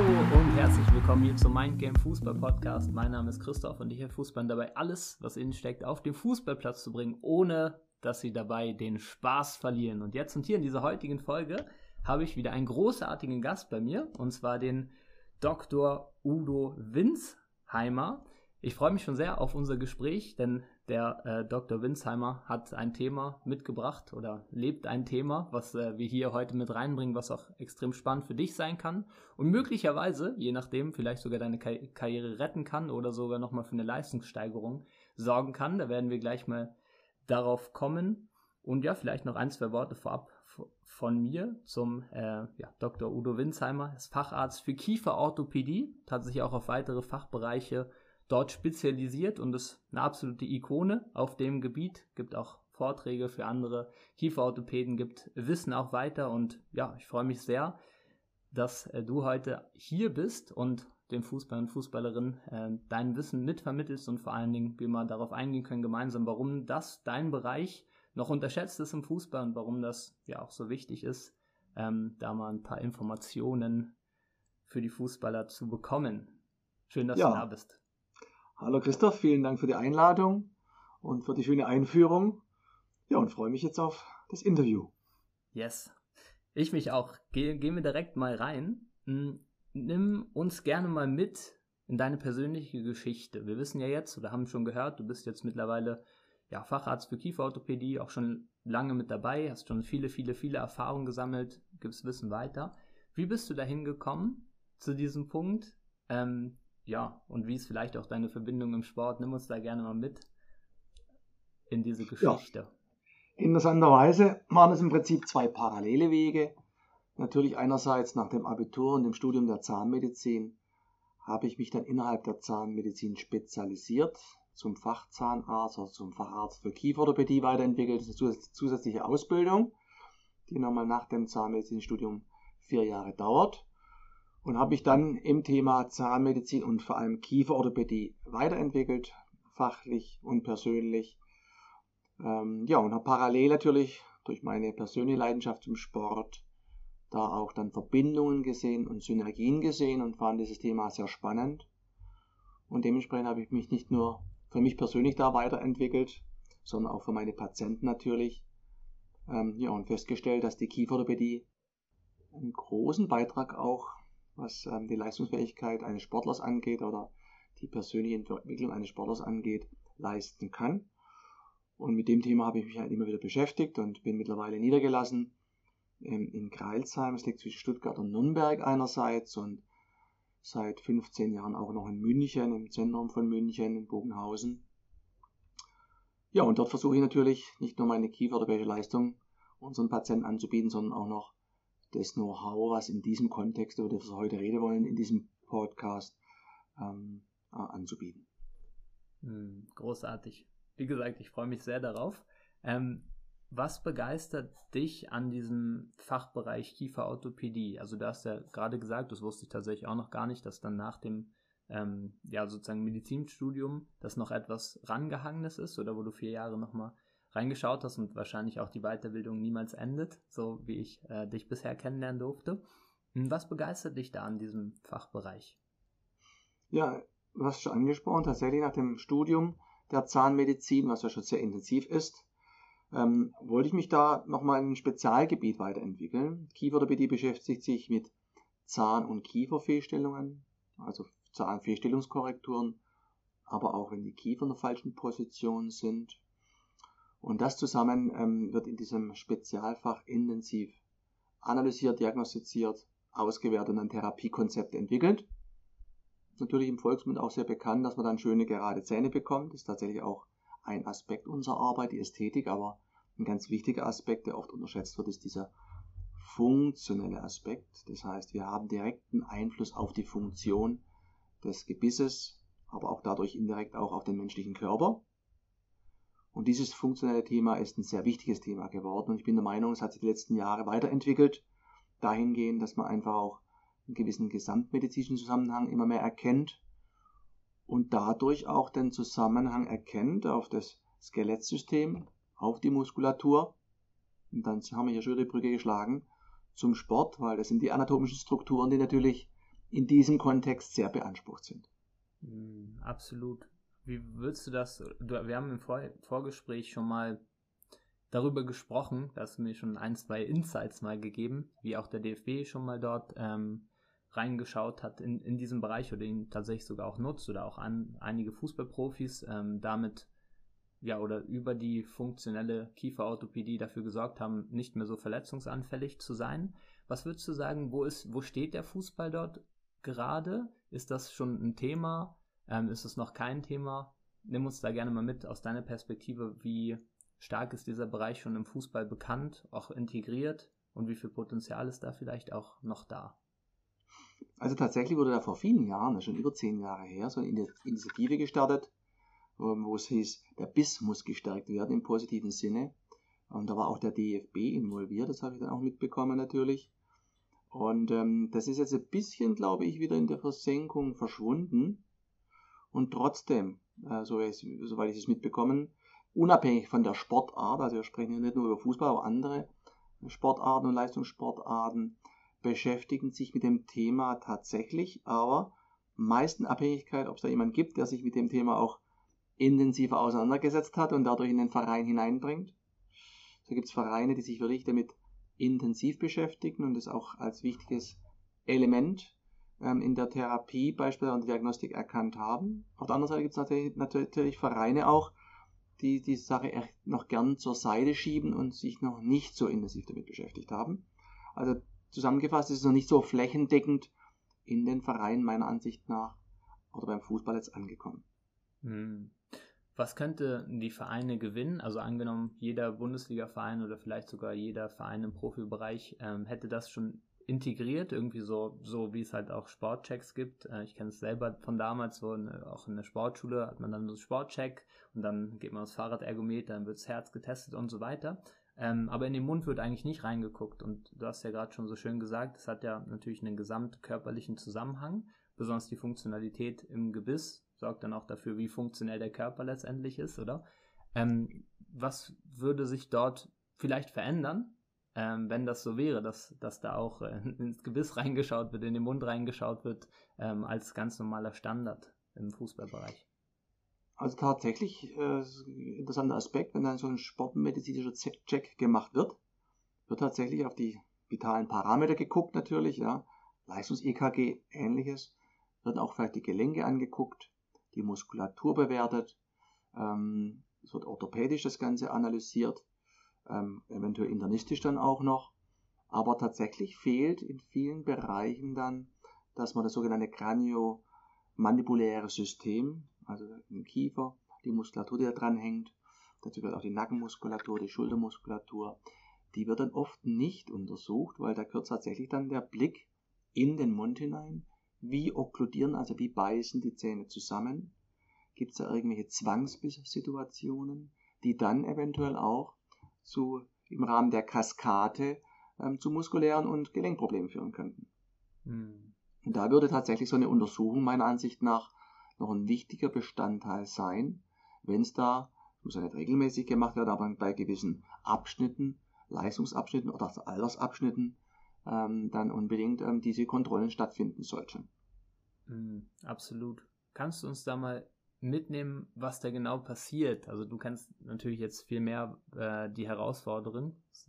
Hallo und herzlich willkommen hier zum Mindgame Fußball Podcast. Mein Name ist Christoph und ich helfe Fußballern dabei, alles, was innen steckt, auf den Fußballplatz zu bringen, ohne dass sie dabei den Spaß verlieren. Und jetzt und hier in dieser heutigen Folge habe ich wieder einen großartigen Gast bei mir und zwar den Dr. Udo Winsheimer. Ich freue mich schon sehr auf unser Gespräch, denn der äh, Dr. Winsheimer hat ein Thema mitgebracht oder lebt ein Thema, was äh, wir hier heute mit reinbringen, was auch extrem spannend für dich sein kann und möglicherweise, je nachdem, vielleicht sogar deine Ka Karriere retten kann oder sogar nochmal für eine Leistungssteigerung sorgen kann. Da werden wir gleich mal darauf kommen. Und ja, vielleicht noch ein, zwei Worte vorab von mir zum äh, ja, Dr. Udo Winsheimer, ist Facharzt für Kieferorthopädie, hat sich auch auf weitere Fachbereiche dort spezialisiert und ist eine absolute Ikone auf dem Gebiet, gibt auch Vorträge für andere Kieferorthopäden, gibt Wissen auch weiter und ja, ich freue mich sehr, dass äh, du heute hier bist und den Fußballern und Fußballerinnen äh, dein Wissen mitvermittelst und vor allen Dingen wir mal darauf eingehen können gemeinsam, warum das dein Bereich noch unterschätzt ist im Fußball und warum das ja auch so wichtig ist, ähm, da mal ein paar Informationen für die Fußballer zu bekommen. Schön, dass ja. du da bist. Hallo Christoph, vielen Dank für die Einladung und für die schöne Einführung. Ja, und freue mich jetzt auf das Interview. Yes. Ich mich auch. Ge gehen wir direkt mal rein. Hm, nimm uns gerne mal mit in deine persönliche Geschichte. Wir wissen ja jetzt oder haben schon gehört, du bist jetzt mittlerweile ja, Facharzt für Kieferorthopädie, auch schon lange mit dabei, hast schon viele, viele, viele Erfahrungen gesammelt, gibst Wissen weiter. Wie bist du dahin gekommen zu diesem Punkt? Ähm, ja, und wie ist vielleicht auch deine Verbindung im Sport? Nimm uns da gerne mal mit in diese Geschichte. Ja. Interessanterweise waren es im Prinzip zwei parallele Wege. Natürlich einerseits nach dem Abitur und dem Studium der Zahnmedizin habe ich mich dann innerhalb der Zahnmedizin spezialisiert, zum Fachzahnarzt oder zum Facharzt für Kieferorthopädie weiterentwickelt. Das ist eine zusätzliche Ausbildung, die nochmal nach dem Zahnmedizinstudium vier Jahre dauert und habe mich dann im Thema Zahnmedizin und vor allem Kieferorthopädie weiterentwickelt, fachlich und persönlich. Ähm, ja, und habe parallel natürlich durch meine persönliche Leidenschaft zum Sport da auch dann Verbindungen gesehen und Synergien gesehen und fand dieses Thema sehr spannend. Und dementsprechend habe ich mich nicht nur für mich persönlich da weiterentwickelt, sondern auch für meine Patienten natürlich. Ähm, ja, und festgestellt, dass die Kieferorthopädie einen großen Beitrag auch was ähm, die Leistungsfähigkeit eines Sportlers angeht oder die persönliche Entwicklung eines Sportlers angeht, leisten kann. Und mit dem Thema habe ich mich halt immer wieder beschäftigt und bin mittlerweile niedergelassen ähm, in Kreilsheim. Es liegt zwischen Stuttgart und Nürnberg einerseits und seit 15 Jahren auch noch in München, im Zentrum von München, in Bogenhausen. Ja, und dort versuche ich natürlich nicht nur meine Kiefer- oder welche Leistung unseren Patienten anzubieten, sondern auch noch das Know-how, was in diesem Kontext, über das wir heute reden wollen, in diesem Podcast ähm, äh, anzubieten. Hm, großartig. Wie gesagt, ich freue mich sehr darauf. Ähm, was begeistert dich an diesem Fachbereich Kieferorthopädie? Also du hast ja gerade gesagt, das wusste ich tatsächlich auch noch gar nicht, dass dann nach dem ähm, ja sozusagen Medizinstudium das noch etwas rangehangenes ist oder wo du vier Jahre nochmal reingeschaut hast und wahrscheinlich auch die Weiterbildung niemals endet, so wie ich äh, dich bisher kennenlernen durfte. Hm, was begeistert dich da an diesem Fachbereich? Ja, du hast schon angesprochen, tatsächlich nach dem Studium der Zahnmedizin, was ja schon sehr intensiv ist, ähm, wollte ich mich da nochmal in ein Spezialgebiet weiterentwickeln. Kieferorthopädie beschäftigt sich mit Zahn- und Kieferfehlstellungen, also Zahnfehlstellungskorrekturen, aber auch wenn die Kiefer in der falschen Position sind, und das zusammen ähm, wird in diesem Spezialfach intensiv analysiert, diagnostiziert, ausgewertet und ein Therapiekonzept entwickelt. Natürlich im Volksmund auch sehr bekannt, dass man dann schöne gerade Zähne bekommt. Das ist tatsächlich auch ein Aspekt unserer Arbeit, die Ästhetik, aber ein ganz wichtiger Aspekt, der oft unterschätzt wird, ist dieser funktionelle Aspekt. Das heißt, wir haben direkten Einfluss auf die Funktion des Gebisses, aber auch dadurch indirekt auch auf den menschlichen Körper. Und dieses funktionelle Thema ist ein sehr wichtiges Thema geworden. Und ich bin der Meinung, es hat sich die letzten Jahre weiterentwickelt, dahingehend, dass man einfach auch einen gewissen gesamtmedizinischen Zusammenhang immer mehr erkennt und dadurch auch den Zusammenhang erkennt auf das Skelettsystem, auf die Muskulatur. Und dann haben wir hier schon die Brücke geschlagen zum Sport, weil das sind die anatomischen Strukturen, die natürlich in diesem Kontext sehr beansprucht sind. Mm, absolut. Wie würdest du das, du, wir haben im Vor Vorgespräch schon mal darüber gesprochen, dass mir schon ein, zwei Insights mal gegeben, wie auch der DFB schon mal dort ähm, reingeschaut hat in, in diesem Bereich oder ihn tatsächlich sogar auch nutzt oder auch an einige Fußballprofis ähm, damit ja oder über die funktionelle Kieferorthopädie dafür gesorgt haben, nicht mehr so verletzungsanfällig zu sein. Was würdest du sagen, wo ist, wo steht der Fußball dort gerade? Ist das schon ein Thema? Ähm, ist es noch kein Thema? Nimm uns da gerne mal mit aus deiner Perspektive, wie stark ist dieser Bereich schon im Fußball bekannt, auch integriert und wie viel Potenzial ist da vielleicht auch noch da? Also tatsächlich wurde da vor vielen Jahren, schon über zehn Jahre her, so eine Initiative gestartet, wo es hieß, der Biss muss gestärkt werden im positiven Sinne. Und da war auch der DFB involviert, das habe ich dann auch mitbekommen natürlich. Und ähm, das ist jetzt ein bisschen, glaube ich, wieder in der Versenkung verschwunden. Und trotzdem, äh, so ich, soweit ich es mitbekommen, unabhängig von der Sportart, also wir sprechen hier nicht nur über Fußball, aber andere Sportarten und Leistungssportarten, beschäftigen sich mit dem Thema tatsächlich, aber meisten Abhängigkeit, ob es da jemand gibt, der sich mit dem Thema auch intensiver auseinandergesetzt hat und dadurch in den Verein hineinbringt. So gibt es Vereine, die sich wirklich damit intensiv beschäftigen und es auch als wichtiges Element ähm, in der Therapie beispielsweise und Diagnostik erkannt haben. Auf der anderen Seite gibt es natürlich, natürlich Vereine auch, die die Sache noch gern zur Seite schieben und sich noch nicht so intensiv damit beschäftigt haben. Also zusammengefasst ist es noch nicht so flächendeckend in den Vereinen meiner Ansicht nach oder beim Fußball jetzt angekommen. Hm. Was könnte die Vereine gewinnen? Also angenommen, jeder Bundesliga-Verein oder vielleicht sogar jeder Verein im Profibereich ähm, hätte das schon integriert, irgendwie so, so wie es halt auch Sportchecks gibt. Äh, ich kenne es selber von damals, wo eine, auch in der Sportschule hat man dann so einen Sportcheck und dann geht man aufs Fahrradergometer, dann wird das Herz getestet und so weiter. Ähm, aber in den Mund wird eigentlich nicht reingeguckt und du hast ja gerade schon so schön gesagt, es hat ja natürlich einen gesamtkörperlichen Zusammenhang, besonders die Funktionalität im Gebiss sorgt dann auch dafür, wie funktionell der Körper letztendlich ist, oder? Ähm, was würde sich dort vielleicht verändern, ähm, wenn das so wäre, dass, dass da auch äh, ins Gebiss reingeschaut wird, in den Mund reingeschaut wird, ähm, als ganz normaler Standard im Fußballbereich? Also tatsächlich äh, interessanter Aspekt, wenn dann so ein sportmedizinischer Check gemacht wird, wird tatsächlich auf die vitalen Parameter geguckt natürlich, ja, Leistungs-EKG, ähnliches, wird auch vielleicht die Gelenke angeguckt, die Muskulatur bewertet, ähm, es wird orthopädisch das Ganze analysiert, ähm, eventuell internistisch dann auch noch. Aber tatsächlich fehlt in vielen Bereichen dann, dass man das sogenannte kraniomandibuläre System, also im Kiefer, die Muskulatur, die da dran hängt, dazu gehört auch die Nackenmuskulatur, die Schultermuskulatur, die wird dann oft nicht untersucht, weil da gehört tatsächlich dann der Blick in den Mund hinein, wie okkludieren, also wie beißen die Zähne zusammen? Gibt es da irgendwelche Zwangsbisssituationen, die dann eventuell auch zu, im Rahmen der Kaskade ähm, zu muskulären und Gelenkproblemen führen könnten? Hm. Und da würde tatsächlich so eine Untersuchung meiner Ansicht nach noch ein wichtiger Bestandteil sein, wenn es da, muss ja nicht regelmäßig gemacht werden, aber bei gewissen Abschnitten, Leistungsabschnitten oder Altersabschnitten, ähm, dann unbedingt ähm, diese Kontrollen stattfinden sollten. Mm, absolut. Kannst du uns da mal mitnehmen, was da genau passiert? Also du kennst natürlich jetzt viel mehr äh, die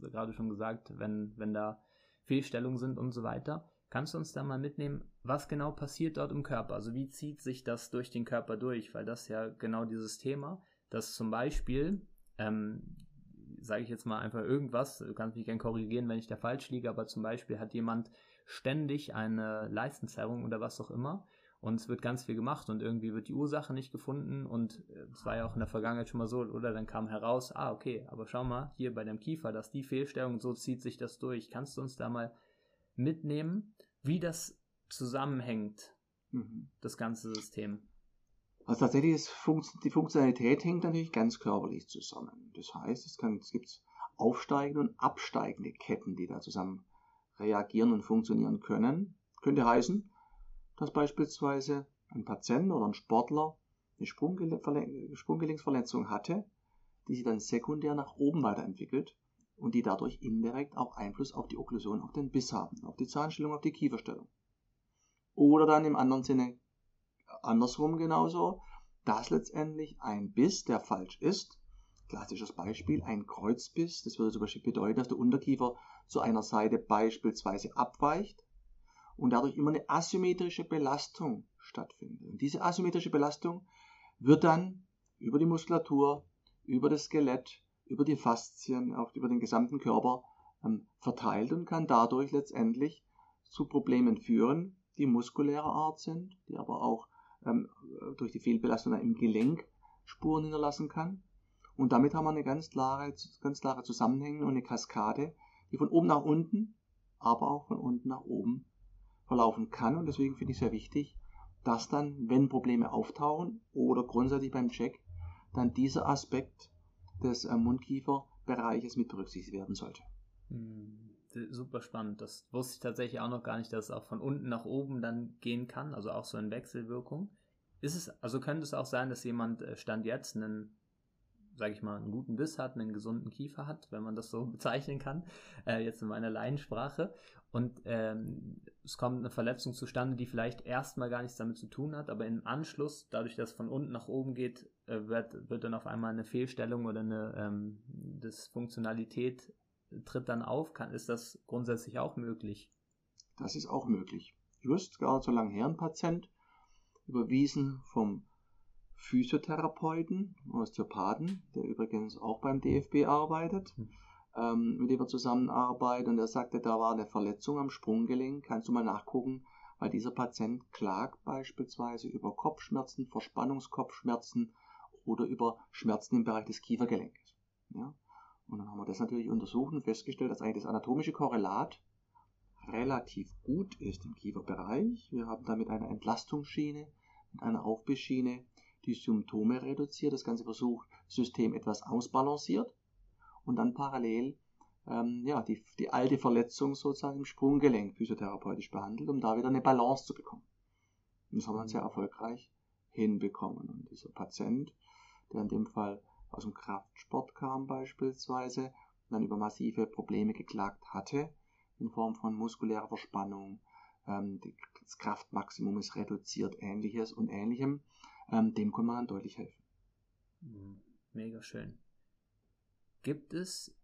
du gerade schon gesagt, wenn, wenn da Fehlstellungen sind und so weiter. Kannst du uns da mal mitnehmen, was genau passiert dort im Körper? Also wie zieht sich das durch den Körper durch? Weil das ja genau dieses Thema, dass zum Beispiel ähm, sage ich jetzt mal einfach irgendwas, du kannst mich gerne korrigieren, wenn ich da falsch liege, aber zum Beispiel hat jemand ständig eine Leistenzerrung oder was auch immer und es wird ganz viel gemacht und irgendwie wird die Ursache nicht gefunden und es war ja auch in der Vergangenheit schon mal so, oder dann kam heraus, ah okay, aber schau mal, hier bei dem Kiefer, dass die Fehlstellung, so zieht sich das durch. Kannst du uns da mal mitnehmen, wie das zusammenhängt, mhm. das ganze System? Also tatsächlich ist die Funktionalität hängt natürlich ganz körperlich zusammen. Das heißt, es, kann, es gibt aufsteigende und absteigende Ketten, die da zusammen reagieren und funktionieren können. Könnte heißen, dass beispielsweise ein Patient oder ein Sportler eine Sprunggelenksverletzung hatte, die sich dann sekundär nach oben weiterentwickelt und die dadurch indirekt auch Einfluss auf die Okklusion, auf den Biss haben, auf die Zahnstellung, auf die Kieferstellung. Oder dann im anderen Sinne andersrum genauso, dass letztendlich ein Biss, der falsch ist, klassisches Beispiel, ein Kreuzbiss, das würde zum Beispiel bedeuten, dass der Unterkiefer zu einer Seite beispielsweise abweicht und dadurch immer eine asymmetrische Belastung stattfindet. Und diese asymmetrische Belastung wird dann über die Muskulatur, über das Skelett, über die Faszien, auch über den gesamten Körper ähm, verteilt und kann dadurch letztendlich zu Problemen führen, die muskulärer Art sind, die aber auch ähm, durch die Fehlbelastung im Gelenk Spuren hinterlassen kann. Und damit haben wir eine ganz klare, ganz klare Zusammenhänge und eine Kaskade, die von oben nach unten, aber auch von unten nach oben verlaufen kann. Und deswegen finde ich es sehr wichtig, dass dann, wenn Probleme auftauchen oder grundsätzlich beim Check, dann dieser Aspekt des äh, Mundkieferbereiches mit berücksichtigt werden sollte. Hm super spannend. Das wusste ich tatsächlich auch noch gar nicht, dass es auch von unten nach oben dann gehen kann, also auch so in Wechselwirkung. Ist es, also könnte es auch sein, dass jemand äh, Stand jetzt einen, sage ich mal, einen guten Biss hat, einen gesunden Kiefer hat, wenn man das so bezeichnen kann, äh, jetzt in meiner Laiensprache. Und ähm, es kommt eine Verletzung zustande, die vielleicht erstmal gar nichts damit zu tun hat, aber im Anschluss, dadurch, dass es von unten nach oben geht, äh, wird, wird dann auf einmal eine Fehlstellung oder eine ähm, Dysfunktionalität tritt dann auf? Kann, ist das grundsätzlich auch möglich? Das ist auch möglich. Just gar so lange her überwiesen vom Physiotherapeuten, Osteopathen, der übrigens auch beim DFB arbeitet, hm. ähm, mit dem wir zusammenarbeiten. Und er sagte, da war eine Verletzung am Sprunggelenk. Kannst du mal nachgucken, weil dieser Patient klagt beispielsweise über Kopfschmerzen, Verspannungskopfschmerzen oder über Schmerzen im Bereich des Kiefergelenkes. Ja? Und dann haben wir das natürlich untersucht und festgestellt, dass eigentlich das anatomische Korrelat relativ gut ist im Kieferbereich. Wir haben damit eine Entlastungsschiene eine Aufbissschiene die Symptome reduziert, das ganze Versuchssystem etwas ausbalanciert und dann parallel ähm, ja, die, die alte Verletzung sozusagen im Sprunggelenk physiotherapeutisch behandelt, um da wieder eine Balance zu bekommen. Und das haben wir sehr erfolgreich hinbekommen. Und dieser Patient, der in dem Fall aus dem Kraftsport kam beispielsweise dann über massive Probleme geklagt hatte, in Form von muskulärer Verspannung, ähm, das Kraftmaximum ist reduziert, ähnliches und ähnlichem, ähm, dem kann man deutlich helfen. Mhm. Mega schön. Gibt es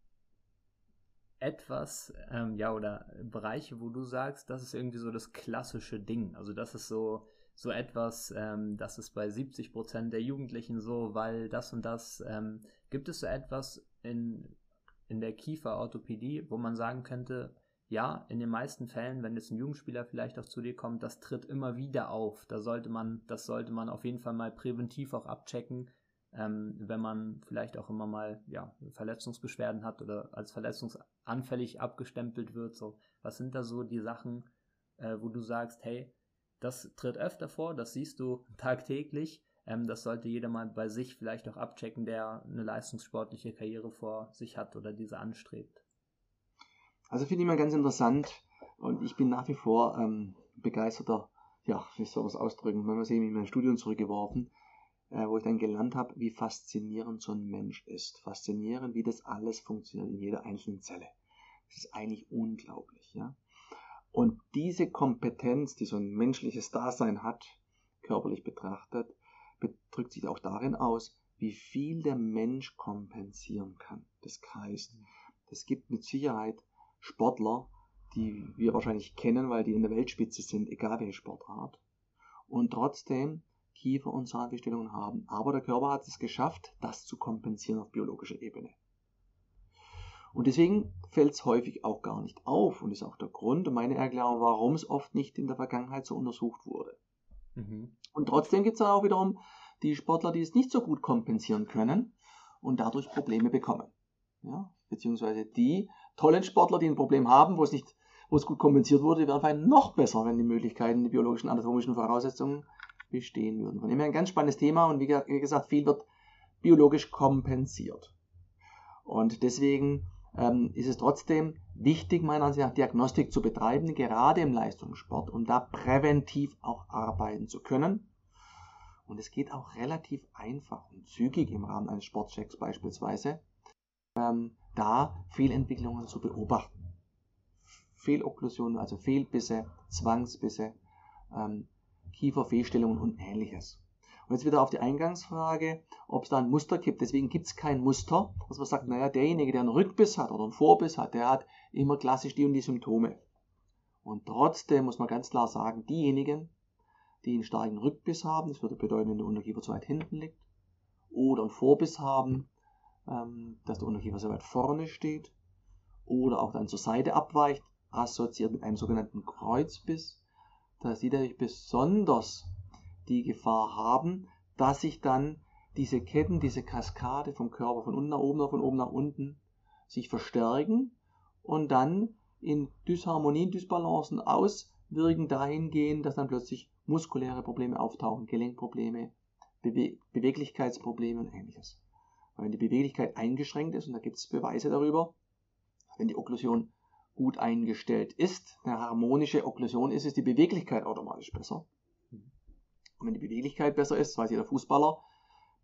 etwas, ähm, ja, oder Bereiche, wo du sagst, das ist irgendwie so das klassische Ding. Also das ist so, so etwas, ähm, das ist bei 70 Prozent der Jugendlichen so, weil das und das. Ähm, gibt es so etwas in, in der Kieferorthopädie, wo man sagen könnte, ja, in den meisten Fällen, wenn jetzt ein Jugendspieler vielleicht auch zu dir kommt, das tritt immer wieder auf. Da sollte man, das sollte man auf jeden Fall mal präventiv auch abchecken, ähm, wenn man vielleicht auch immer mal ja, Verletzungsbeschwerden hat oder als verletzungsanfällig abgestempelt wird. So, was sind da so die Sachen, äh, wo du sagst, hey, das tritt öfter vor, das siehst du tagtäglich. Ähm, das sollte jeder mal bei sich vielleicht auch abchecken, der eine leistungssportliche Karriere vor sich hat oder diese anstrebt. Also finde ich mal ganz interessant und ich bin nach wie vor ähm, begeisterter, ja, wie soll man es ausdrücken, wenn man sich in mein Studium zurückgeworfen, äh, wo ich dann gelernt habe, wie faszinierend so ein Mensch ist. Faszinierend, wie das alles funktioniert in jeder einzelnen Zelle. Das ist eigentlich unglaublich, ja. Und diese Kompetenz, die so ein menschliches Dasein hat, körperlich betrachtet, drückt sich auch darin aus, wie viel der Mensch kompensieren kann. Das heißt, es gibt mit Sicherheit Sportler, die wir wahrscheinlich kennen, weil die in der Weltspitze sind, egal welche Sportart, und trotzdem Kiefer- und Zahnfehlstellungen haben. Aber der Körper hat es geschafft, das zu kompensieren auf biologischer Ebene. Und deswegen fällt es häufig auch gar nicht auf und ist auch der Grund und meine Erklärung, warum es oft nicht in der Vergangenheit so untersucht wurde. Mhm. Und trotzdem gibt es dann auch wiederum die Sportler, die es nicht so gut kompensieren können und dadurch Probleme bekommen. Ja? Beziehungsweise die tollen Sportler, die ein Problem haben, wo es nicht, wo es gut kompensiert wurde, werden vielleicht noch besser, wenn die Möglichkeiten, die biologischen, anatomischen Voraussetzungen bestehen würden. Von dem her ein ganz spannendes Thema und wie gesagt, viel wird biologisch kompensiert. Und deswegen ähm, ist es trotzdem wichtig, meiner Ansicht nach, Diagnostik zu betreiben, gerade im Leistungssport, um da präventiv auch arbeiten zu können. Und es geht auch relativ einfach und zügig im Rahmen eines Sportchecks beispielsweise, ähm, da Fehlentwicklungen zu beobachten. Fehlokklusionen, also Fehlbisse, Zwangsbisse, ähm, Kieferfehlstellungen und ähnliches. Und jetzt wieder auf die Eingangsfrage, ob es da ein Muster gibt. Deswegen gibt es kein Muster, dass man sagt, naja, derjenige, der einen Rückbiss hat oder einen Vorbiss hat, der hat immer klassisch die und die Symptome. Und trotzdem muss man ganz klar sagen, diejenigen, die einen starken Rückbiss haben, das würde bedeuten, wenn der Unterkiefer zu weit hinten liegt, oder einen Vorbiss haben, ähm, dass der Unterkiefer sehr weit vorne steht, oder auch dann zur Seite abweicht, assoziiert mit einem sogenannten Kreuzbiss, dass die natürlich besonders die Gefahr haben, dass sich dann diese Ketten, diese Kaskade vom Körper von unten nach oben oder von oben nach unten sich verstärken und dann in Dysharmonien, Dysbalancen auswirken dahingehend, dass dann plötzlich muskuläre Probleme auftauchen, Gelenkprobleme, Bewe Beweglichkeitsprobleme und ähnliches. Wenn die Beweglichkeit eingeschränkt ist, und da gibt es Beweise darüber, wenn die Okklusion gut eingestellt ist, eine harmonische Okklusion ist, ist die Beweglichkeit automatisch besser. Und wenn die Beweglichkeit besser ist, weiß jeder Fußballer,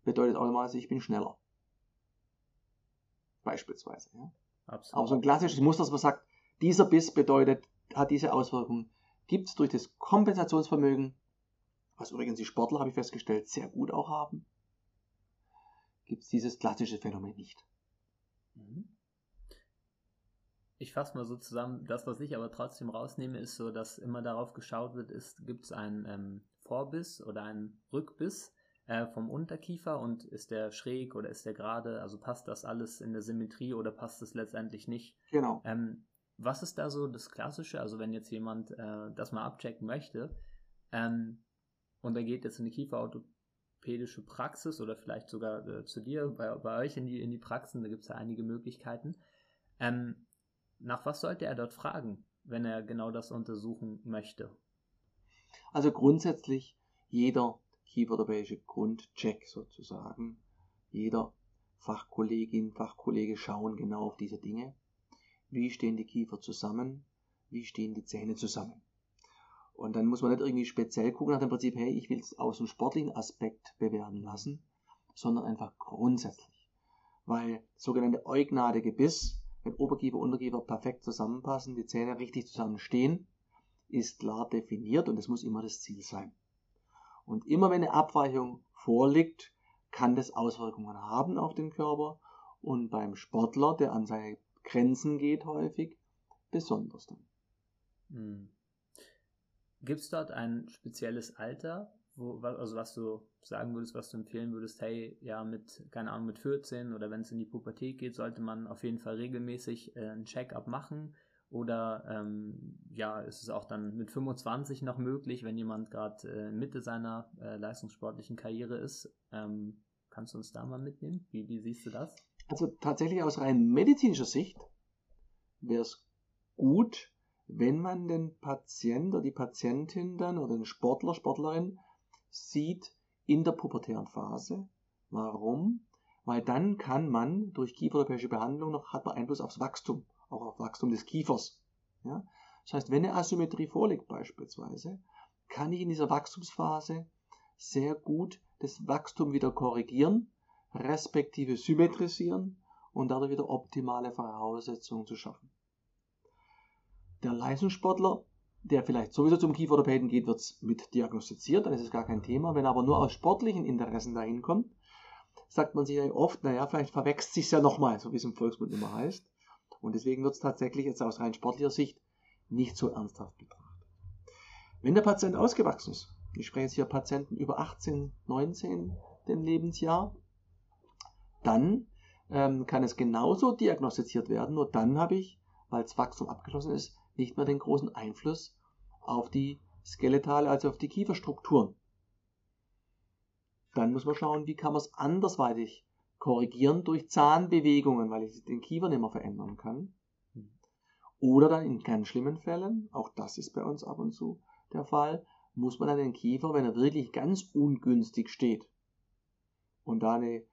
bedeutet automatisch, ich bin schneller. Beispielsweise. Ja. Absolut. Aber so ein klassisches Muster, dass man sagt, dieser Biss bedeutet, hat diese Auswirkung, gibt es durch das Kompensationsvermögen, was übrigens die Sportler, habe ich festgestellt, sehr gut auch haben, gibt es dieses klassische Phänomen nicht. Mhm. Ich fasse mal so zusammen, das, was ich aber trotzdem rausnehme, ist so, dass immer darauf geschaut wird, gibt es einen ähm, Vorbiss oder einen Rückbiss äh, vom Unterkiefer und ist der schräg oder ist der gerade, also passt das alles in der Symmetrie oder passt es letztendlich nicht? Genau. Ähm, was ist da so das Klassische? Also wenn jetzt jemand äh, das mal abchecken möchte ähm, und er geht jetzt in die kieferorthopädische Praxis oder vielleicht sogar äh, zu dir, bei, bei euch in die, in die Praxen, da gibt es ja einige Möglichkeiten. Ähm, nach was sollte er dort fragen, wenn er genau das untersuchen möchte? Also grundsätzlich jeder kieferorthopädische Grundcheck sozusagen, jeder Fachkollegin, Fachkollege schauen genau auf diese Dinge. Wie stehen die Kiefer zusammen? Wie stehen die Zähne zusammen? Und dann muss man nicht irgendwie speziell gucken nach dem Prinzip, hey, ich will es aus dem sportlichen Aspekt bewerten lassen, sondern einfach grundsätzlich. Weil sogenannte eugnadige Biss, wenn Oberkiefer Unterkiefer perfekt zusammenpassen, die Zähne richtig zusammenstehen, ist klar definiert und es muss immer das Ziel sein. Und immer wenn eine Abweichung vorliegt, kann das Auswirkungen haben auf den Körper und beim Sportler, der an seine Grenzen geht häufig, besonders dann. Hm. Gibt es dort ein spezielles Alter, wo, also was du sagen würdest, was du empfehlen würdest, hey, ja, mit, keine Ahnung, mit 14 oder wenn es in die Pubertät geht, sollte man auf jeden Fall regelmäßig äh, ein Check-up machen? Oder ähm, ja, ist es auch dann mit 25 noch möglich, wenn jemand gerade äh, Mitte seiner äh, leistungssportlichen Karriere ist? Ähm, kannst du uns da mal mitnehmen? Wie, wie siehst du das? Also tatsächlich aus rein medizinischer Sicht wäre es gut, wenn man den Patient oder die Patientin dann oder den Sportler, Sportlerin sieht in der pubertären Phase. Warum? Weil dann kann man durch kieferorthopäische Behandlung noch hat man Einfluss aufs Wachstum auch auf Wachstum des Kiefers. Ja? Das heißt, wenn eine Asymmetrie vorliegt beispielsweise, kann ich in dieser Wachstumsphase sehr gut das Wachstum wieder korrigieren, respektive symmetrisieren und dadurch wieder optimale Voraussetzungen zu schaffen. Der Leistungssportler, der vielleicht sowieso zum Kieferorthopäden geht, wird mit diagnostiziert, dann ist es gar kein Thema. Wenn er aber nur aus sportlichen Interessen dahin kommt, sagt man sich ja oft, naja, vielleicht verwechselt sich ja nochmal, so wie es im Volksmund immer heißt. Und deswegen wird es tatsächlich jetzt aus rein sportlicher Sicht nicht so ernsthaft betrachtet. Wenn der Patient ausgewachsen ist, ich spreche jetzt hier Patienten über 18, 19 dem Lebensjahr, dann ähm, kann es genauso diagnostiziert werden, nur dann habe ich, weil das Wachstum abgeschlossen ist, nicht mehr den großen Einfluss auf die skeletale, also auf die Kieferstrukturen. Dann muss man schauen, wie kann man es andersweitig korrigieren durch Zahnbewegungen, weil ich den Kiefer nicht mehr verändern kann. Oder dann in ganz schlimmen Fällen, auch das ist bei uns ab und zu der Fall, muss man dann den Kiefer, wenn er wirklich ganz ungünstig steht und da eine,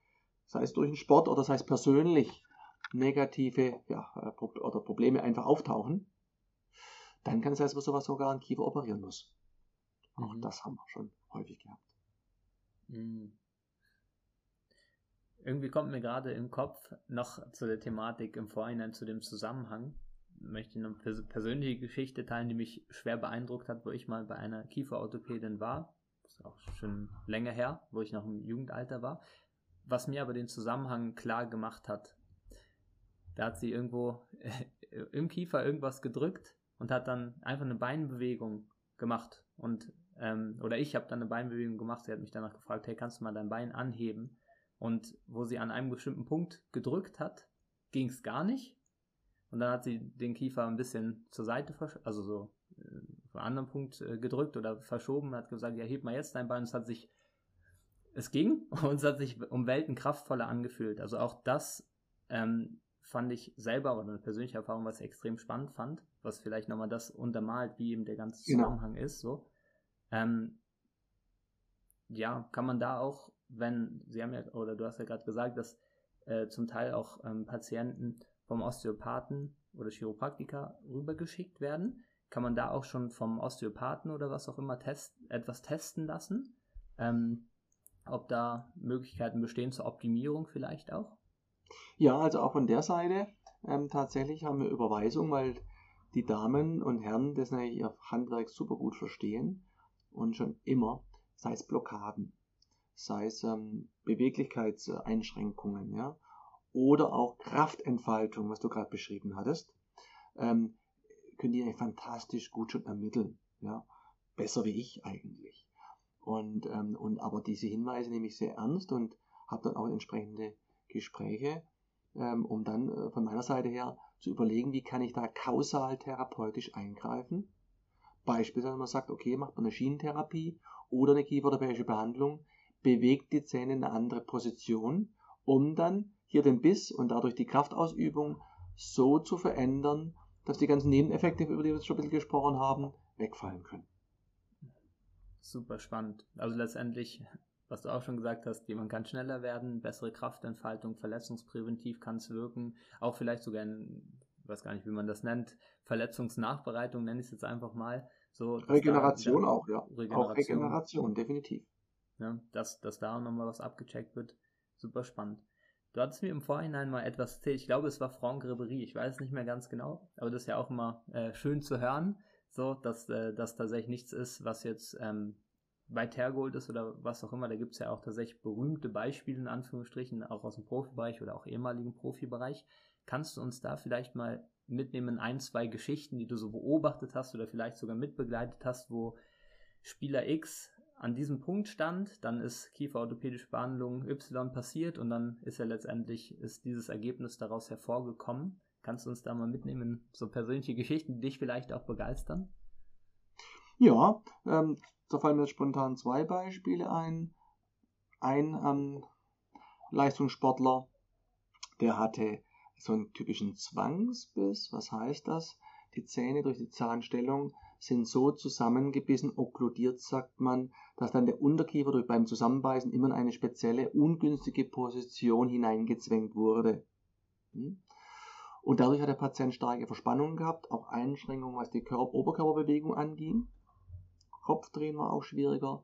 sei es durch den Sport oder sei es persönlich, negative ja, äh, oder Probleme einfach auftauchen, dann kann es sein, dass man sowas sogar einen Kiefer operieren muss. Auch mhm. das haben wir schon häufig gehabt. Mhm. Irgendwie kommt mir gerade im Kopf noch zu der Thematik im Vorhinein, zu dem Zusammenhang. möchte ich eine persönliche Geschichte teilen, die mich schwer beeindruckt hat, wo ich mal bei einer Kieferorthopädin war. Das ist auch schon länger her, wo ich noch im Jugendalter war. Was mir aber den Zusammenhang klar gemacht hat. Da hat sie irgendwo im Kiefer irgendwas gedrückt und hat dann einfach eine Beinbewegung gemacht. Und, ähm, oder ich habe dann eine Beinbewegung gemacht. Sie hat mich danach gefragt, hey, kannst du mal dein Bein anheben? Und wo sie an einem bestimmten Punkt gedrückt hat, ging es gar nicht. Und dann hat sie den Kiefer ein bisschen zur Seite, also so äh, auf einen anderen Punkt äh, gedrückt oder verschoben, hat gesagt, ja, heb mal jetzt dein Bein. Es hat sich, es ging und es hat sich um Welten kraftvoller angefühlt. Also auch das ähm, fand ich selber oder eine persönliche Erfahrung, was ich extrem spannend fand, was vielleicht nochmal das untermalt, wie eben der ganze genau. Zusammenhang genau. ist. So. Ähm, ja, kann man da auch, wenn, Sie haben ja, oder du hast ja gerade gesagt, dass äh, zum Teil auch ähm, Patienten vom Osteopathen oder Chiropraktiker rübergeschickt werden, kann man da auch schon vom Osteopathen oder was auch immer test, etwas testen lassen. Ähm, ob da Möglichkeiten bestehen zur Optimierung vielleicht auch? Ja, also auch von der Seite ähm, tatsächlich haben wir Überweisung, weil die Damen und Herren das natürlich ihr Handwerk super gut verstehen und schon immer, sei es Blockaden, sei es ähm, Beweglichkeitseinschränkungen, ja, oder auch Kraftentfaltung, was du gerade beschrieben hattest, ähm, können die fantastisch gut schon ermitteln, ja, besser wie ich eigentlich. Und, ähm, und aber diese Hinweise nehme ich sehr ernst und habe dann auch entsprechende Gespräche, ähm, um dann äh, von meiner Seite her zu überlegen, wie kann ich da kausal therapeutisch eingreifen. Beispielsweise, wenn man sagt, okay, macht man eine Schienentherapie oder eine kieferorthopäische Behandlung, bewegt die Zähne in eine andere Position, um dann hier den Biss und dadurch die Kraftausübung so zu verändern, dass die ganzen Nebeneffekte, über die wir jetzt schon ein bisschen gesprochen haben, wegfallen können. Super spannend. Also letztendlich was du auch schon gesagt hast, jemand kann schneller werden, bessere Kraftentfaltung, verletzungspräventiv kann es wirken, auch vielleicht sogar in, ich weiß gar nicht, wie man das nennt, Verletzungsnachbereitung nenne ich es jetzt einfach mal. So, Regeneration da, auch, ja. Regeneration, auch Regeneration, definitiv. Ja, dass, dass da nochmal was abgecheckt wird, super spannend. Du hattest mir im Vorhinein mal etwas erzählt, ich glaube, es war Franck Ribery, ich weiß es nicht mehr ganz genau, aber das ist ja auch immer äh, schön zu hören, so, dass äh, das tatsächlich nichts ist, was jetzt ähm, weit hergeholt ist oder was auch immer. Da gibt es ja auch tatsächlich berühmte Beispiele in Anführungsstrichen, auch aus dem Profibereich oder auch ehemaligen Profibereich. Kannst du uns da vielleicht mal mitnehmen, ein, zwei Geschichten, die du so beobachtet hast oder vielleicht sogar mitbegleitet hast, wo Spieler X an diesem Punkt stand, dann ist kieferorthopädische Behandlung Y passiert und dann ist er letztendlich, ist dieses Ergebnis daraus hervorgekommen. Kannst du uns da mal mitnehmen, so persönliche Geschichten, die dich vielleicht auch begeistern? Ja, ähm, da fallen mir spontan zwei Beispiele ein. Ein ähm, Leistungssportler, der hatte so einen typischen Zwangsbiss. Was heißt das? Die Zähne durch die Zahnstellung sind so zusammengebissen, okkludiert sagt man, dass dann der Unterkiefer durch beim Zusammenbeißen immer in eine spezielle ungünstige Position hineingezwängt wurde. Hm? Und dadurch hat der Patient starke Verspannungen gehabt, auch Einschränkungen, was die Körper Oberkörperbewegung anging. Kopfdrehen war auch schwieriger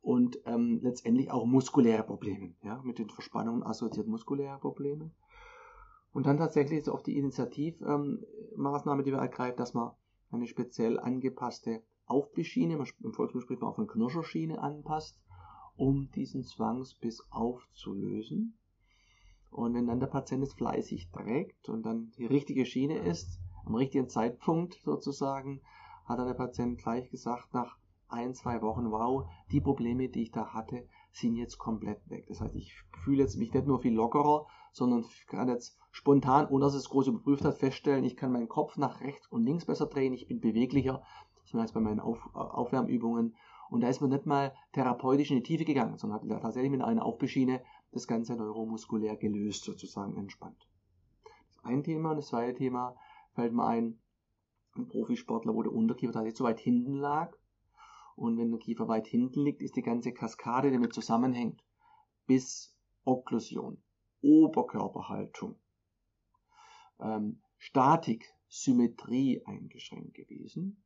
und ähm, letztendlich auch muskuläre Probleme, ja, mit den Verspannungen assoziiert muskuläre Probleme. Und dann tatsächlich ist auch die Initiativmaßnahme, ähm, die wir ergreifen, dass man eine speziell angepasste Aufbisschiene, im Volksmund spricht man auch von Knirscherschiene anpasst, um diesen Zwangsbiss aufzulösen. Und wenn dann der Patient es fleißig trägt und dann die richtige Schiene ist, am richtigen Zeitpunkt sozusagen, hat dann der Patient gleich gesagt, nach ein, zwei Wochen, wow, die Probleme, die ich da hatte, sind jetzt komplett weg. Das heißt, ich fühle jetzt mich nicht nur viel lockerer, sondern kann jetzt spontan, ohne dass es groß überprüft hat, feststellen, ich kann meinen Kopf nach rechts und links besser drehen, ich bin beweglicher. Das war jetzt bei meinen Auf, Aufwärmübungen. Und da ist man nicht mal therapeutisch in die Tiefe gegangen, sondern hat tatsächlich mit einer Aufbeschiene das Ganze neuromuskulär gelöst, sozusagen entspannt. Das ein Thema. Und das zweite Thema fällt mir ein, ein Profisportler, wo der Unterkiefer tatsächlich zu weit hinten lag. Und wenn der Kiefer weit hinten liegt, ist die ganze Kaskade, die damit zusammenhängt, bis Okklusion, Oberkörperhaltung, ähm, Statik, Symmetrie eingeschränkt gewesen.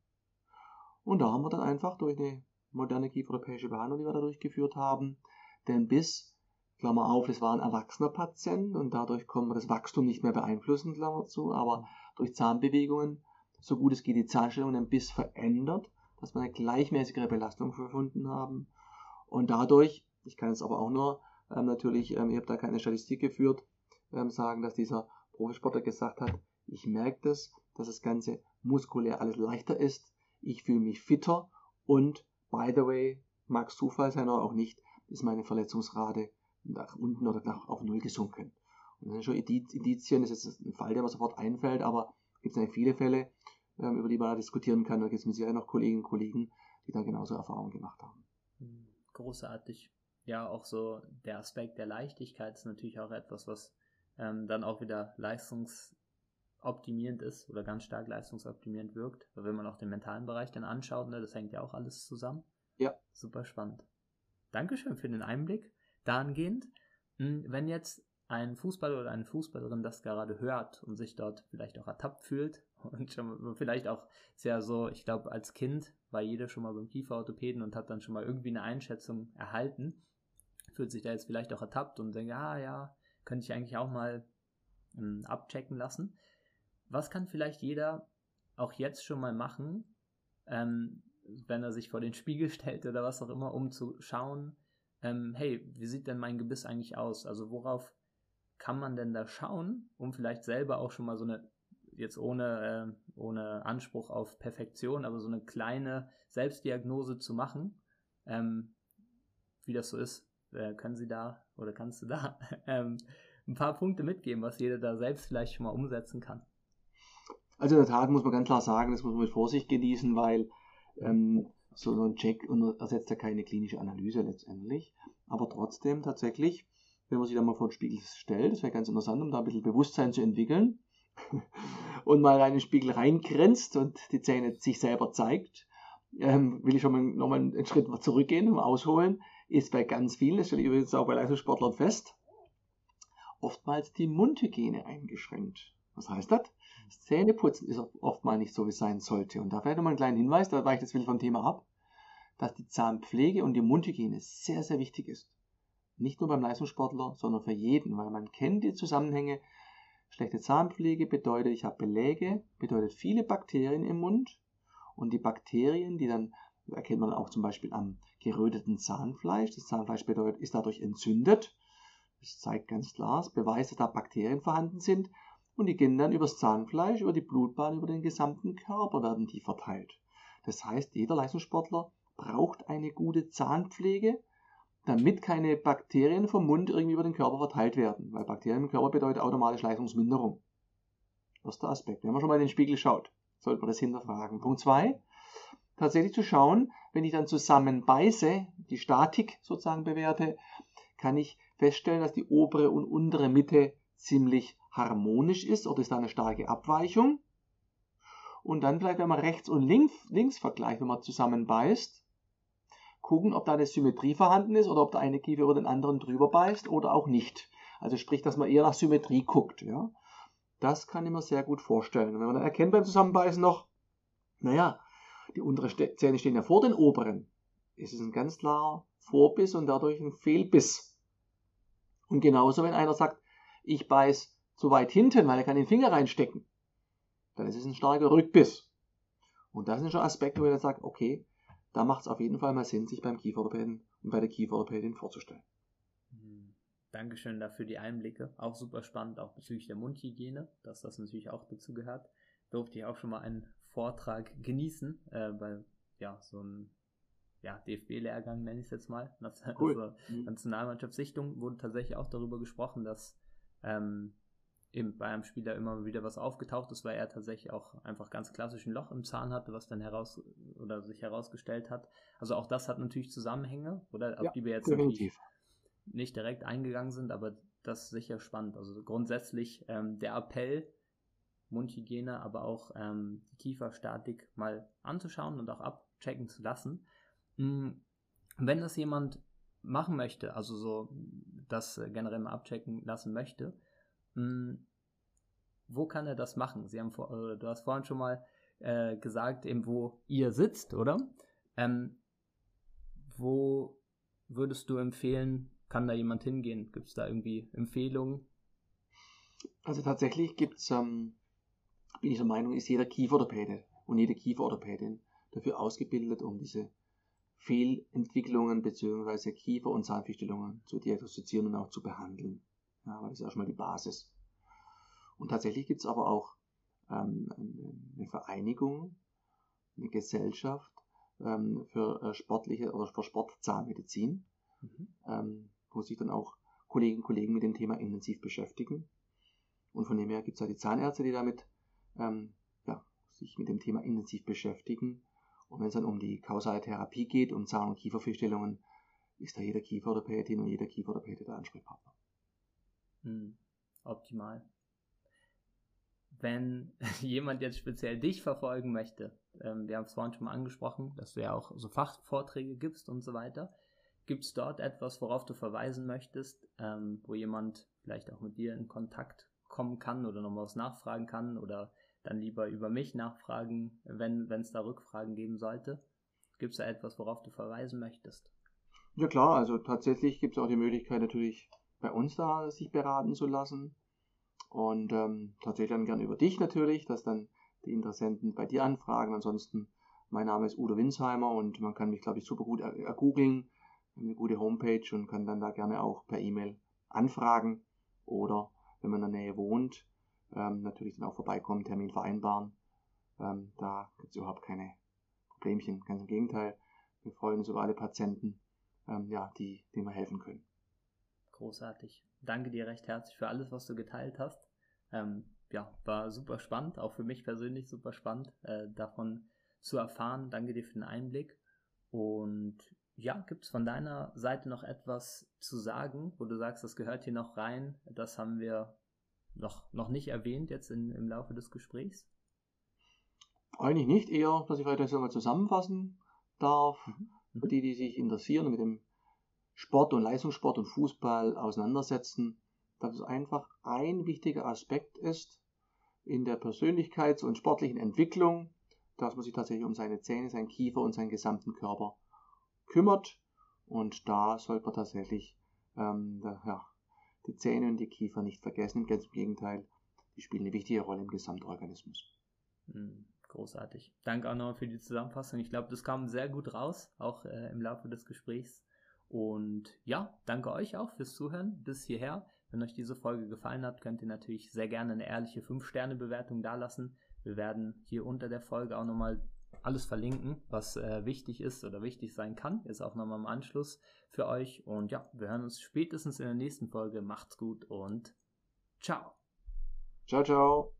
Und da haben wir dann einfach durch eine moderne kieferorthopäische Behandlung, die wir da durchgeführt haben, den Biss Klammer auf, es war ein erwachsener Patient und dadurch können wir das Wachstum nicht mehr beeinflussen, Klammer zu, aber durch Zahnbewegungen, so gut es geht, die Zahnstellung ein Biss verändert, dass wir eine gleichmäßigere Belastung gefunden haben. Und dadurch, ich kann es aber auch nur ähm, natürlich, ähm, ich habe da keine Statistik geführt, ähm, sagen, dass dieser Profisportler gesagt hat, ich merke das, dass das Ganze muskulär alles leichter ist, ich fühle mich fitter und, by the way, mag es Zufall sein oder auch nicht, ist meine Verletzungsrate nach unten oder nach, auf Null gesunken. Und das sind schon Indizien, das ist ein Fall, der mir sofort einfällt, aber es gibt eigentlich viele Fälle, ähm, über die man da diskutieren kann. Da gibt es mit Sicherheit noch Kolleginnen und Kollegen, die da genauso Erfahrungen gemacht haben. Hm, großartig. Ja, auch so der Aspekt der Leichtigkeit ist natürlich auch etwas, was ähm, dann auch wieder leistungsoptimierend ist oder ganz stark leistungsoptimierend wirkt. Weil wenn man auch den mentalen Bereich dann anschaut, ne, das hängt ja auch alles zusammen. Ja. Super spannend. Dankeschön für den Einblick dahingehend, hm, wenn jetzt ein Fußballer oder eine Fußballerin das gerade hört und sich dort vielleicht auch ertappt fühlt und schon, vielleicht auch sehr so, ich glaube, als Kind war jeder schon mal beim Kieferorthopäden und hat dann schon mal irgendwie eine Einschätzung erhalten, fühlt sich da jetzt vielleicht auch ertappt und denkt, ah ja, könnte ich eigentlich auch mal ähm, abchecken lassen. Was kann vielleicht jeder auch jetzt schon mal machen, ähm, wenn er sich vor den Spiegel stellt oder was auch immer, um zu schauen, ähm, hey, wie sieht denn mein Gebiss eigentlich aus? Also worauf kann man denn da schauen, um vielleicht selber auch schon mal so eine, jetzt ohne, äh, ohne Anspruch auf Perfektion, aber so eine kleine Selbstdiagnose zu machen, ähm, wie das so ist? Äh, können Sie da oder kannst du da ähm, ein paar Punkte mitgeben, was jeder da selbst vielleicht schon mal umsetzen kann? Also in der Tat muss man ganz klar sagen, das muss man mit Vorsicht genießen, weil ähm, so ein Check ersetzt ja keine klinische Analyse letztendlich. Aber trotzdem tatsächlich, wenn man sich da mal vor den Spiegel stellt, das wäre ganz interessant, um da ein bisschen Bewusstsein zu entwickeln und mal in den Spiegel reingrenzt und die Zähne sich selber zeigt, ähm, will ich schon mal nochmal einen Schritt zurückgehen und ausholen, ist bei ganz vielen, das stelle ich übrigens auch bei Leistungssportlern fest, oftmals die Mundhygiene eingeschränkt. Was heißt das? Das Zähneputzen ist oftmals nicht so, wie es sein sollte. Und da vielleicht nochmal einen kleinen Hinweis, da weicht jetzt wieder vom Thema ab, dass die Zahnpflege und die Mundhygiene sehr, sehr wichtig ist. Nicht nur beim Leistungssportler, sondern für jeden, weil man kennt die Zusammenhänge. Schlechte Zahnpflege bedeutet, ich habe Beläge, bedeutet viele Bakterien im Mund. Und die Bakterien, die dann erkennt man auch zum Beispiel am geröteten Zahnfleisch. Das Zahnfleisch bedeutet, ist dadurch entzündet. Das zeigt ganz klar, es beweist, dass da Bakterien vorhanden sind und die gehen dann übers Zahnfleisch, über die Blutbahn, über den gesamten Körper werden die verteilt. Das heißt, jeder Leistungssportler braucht eine gute Zahnpflege, damit keine Bakterien vom Mund irgendwie über den Körper verteilt werden, weil Bakterien im Körper bedeutet automatisch Leistungsminderung. Erster Aspekt. Wenn man schon mal in den Spiegel schaut, sollte man das hinterfragen. Punkt 2, tatsächlich zu schauen, wenn ich dann zusammen beiße, die Statik sozusagen bewerte, kann ich feststellen, dass die obere und untere Mitte ziemlich harmonisch ist oder ist da eine starke Abweichung. Und dann vielleicht, wenn man rechts und links, links vergleicht, wenn man zusammenbeißt, gucken, ob da eine Symmetrie vorhanden ist oder ob der eine Kiefer über den anderen drüber beißt oder auch nicht. Also sprich, dass man eher nach Symmetrie guckt. Ja? Das kann ich mir sehr gut vorstellen. Und wenn man dann erkennt beim Zusammenbeißen noch, naja, die unteren Zähne stehen ja vor den oberen, ist es ein ganz klarer Vorbiss und dadurch ein Fehlbiss. Und genauso, wenn einer sagt, ich beiß zu weit hinten, weil er kann den Finger reinstecken, dann ist es ein starker Rückbiss. Und das sind schon Aspekte, wo er sagt, okay, da macht es auf jeden Fall mal Sinn, sich beim Kieferorthopäden und bei der Kieferorthopädin vorzustellen. Hm. Dankeschön dafür die Einblicke. Auch super spannend, auch bezüglich der Mundhygiene, dass das natürlich auch dazu gehört. Durfte ich auch schon mal einen Vortrag genießen, äh, bei ja, so ein ja, DFB-Lehrgang nenne ich es jetzt mal, cool. also mhm. Nationalmannschaftssichtung, wurde tatsächlich auch darüber gesprochen, dass ähm, eben bei einem Spieler immer wieder was aufgetaucht ist, weil er tatsächlich auch einfach ganz klassisch ein Loch im Zahn hatte, was dann heraus oder sich herausgestellt hat. Also auch das hat natürlich Zusammenhänge, oder auf ja, die wir jetzt definitiv. nicht direkt eingegangen sind, aber das ist sicher spannend. Also grundsätzlich ähm, der Appell, Mundhygiene, aber auch ähm, die Kieferstatik mal anzuschauen und auch abchecken zu lassen. Hm, wenn das jemand machen möchte, also so das generell mal abchecken lassen möchte, hm, wo kann er das machen? Sie haben vor, äh, du hast vorhin schon mal äh, gesagt, eben wo ihr sitzt, oder? Ähm, wo würdest du empfehlen, kann da jemand hingehen? Gibt es da irgendwie Empfehlungen? Also tatsächlich gibt es, ähm, bin ich der Meinung, ist jeder Kieferorthopäde und jede Kieferorthopädin dafür ausgebildet, um diese Fehlentwicklungen bzw. Kiefer- und Zahnfehlstellungen zu diagnostizieren und auch zu behandeln. Ja, aber das ist erstmal die Basis. Und tatsächlich gibt es aber auch ähm, eine Vereinigung, eine Gesellschaft ähm, für äh, sportliche oder für Sportzahnmedizin, mhm. ähm, wo sich dann auch Kolleginnen und Kollegen mit dem Thema intensiv beschäftigen. Und von dem her gibt es ja die Zahnärzte, die damit ähm, ja, sich mit dem Thema intensiv beschäftigen. Und wenn es dann um die kausale Therapie geht, um Zahn- und Kieferfehlstellungen, ist da jeder Kieferorthopädin und jeder Kieferorthopäde der Ansprechpartner. Hm, optimal. Wenn jemand jetzt speziell dich verfolgen möchte, ähm, wir haben es vorhin schon mal angesprochen, dass du ja auch so Fachvorträge gibst und so weiter. Gibt es dort etwas, worauf du verweisen möchtest, ähm, wo jemand vielleicht auch mit dir in Kontakt kommen kann oder nochmal was nachfragen kann oder dann lieber über mich nachfragen, wenn es da Rückfragen geben sollte? Gibt es da etwas, worauf du verweisen möchtest? Ja klar, also tatsächlich gibt es auch die Möglichkeit natürlich bei uns da sich beraten zu lassen und ähm, tatsächlich dann gern über dich natürlich, dass dann die Interessenten bei dir anfragen. Ansonsten, mein Name ist Udo Winsheimer und man kann mich, glaube ich, super gut ergoogeln. Eine gute Homepage und kann dann da gerne auch per E-Mail anfragen oder wenn man in der Nähe wohnt, ähm, natürlich dann auch vorbeikommen, Termin vereinbaren. Ähm, da gibt es überhaupt keine Problemchen. Ganz im Gegenteil, wir freuen uns über alle Patienten, ähm, ja, die, denen wir helfen können. Großartig. Danke dir recht herzlich für alles, was du geteilt hast. Ähm, ja, war super spannend, auch für mich persönlich super spannend, äh, davon zu erfahren. Danke dir für den Einblick. Und ja, gibt es von deiner Seite noch etwas zu sagen, wo du sagst, das gehört hier noch rein? Das haben wir noch, noch nicht erwähnt jetzt in, im Laufe des Gesprächs? Eigentlich nicht, eher, dass ich weiter mal zusammenfassen darf. Mhm. Für die, die sich interessieren mit dem Sport und Leistungssport und Fußball auseinandersetzen, dass es einfach ein wichtiger Aspekt ist in der Persönlichkeits- und sportlichen Entwicklung, dass man sich tatsächlich um seine Zähne, seinen Kiefer und seinen gesamten Körper kümmert. Und da sollte man tatsächlich ähm, ja, die Zähne und die Kiefer nicht vergessen. Ganz im Gegenteil, die spielen eine wichtige Rolle im Gesamtorganismus. Hm, großartig. Danke auch nochmal für die Zusammenfassung. Ich glaube, das kam sehr gut raus, auch äh, im Laufe des Gesprächs. Und ja, danke euch auch fürs Zuhören bis hierher. Wenn euch diese Folge gefallen hat, könnt ihr natürlich sehr gerne eine ehrliche 5-Sterne-Bewertung dalassen. Wir werden hier unter der Folge auch nochmal alles verlinken, was äh, wichtig ist oder wichtig sein kann. Ist auch nochmal im Anschluss für euch. Und ja, wir hören uns spätestens in der nächsten Folge. Macht's gut und ciao. Ciao, ciao.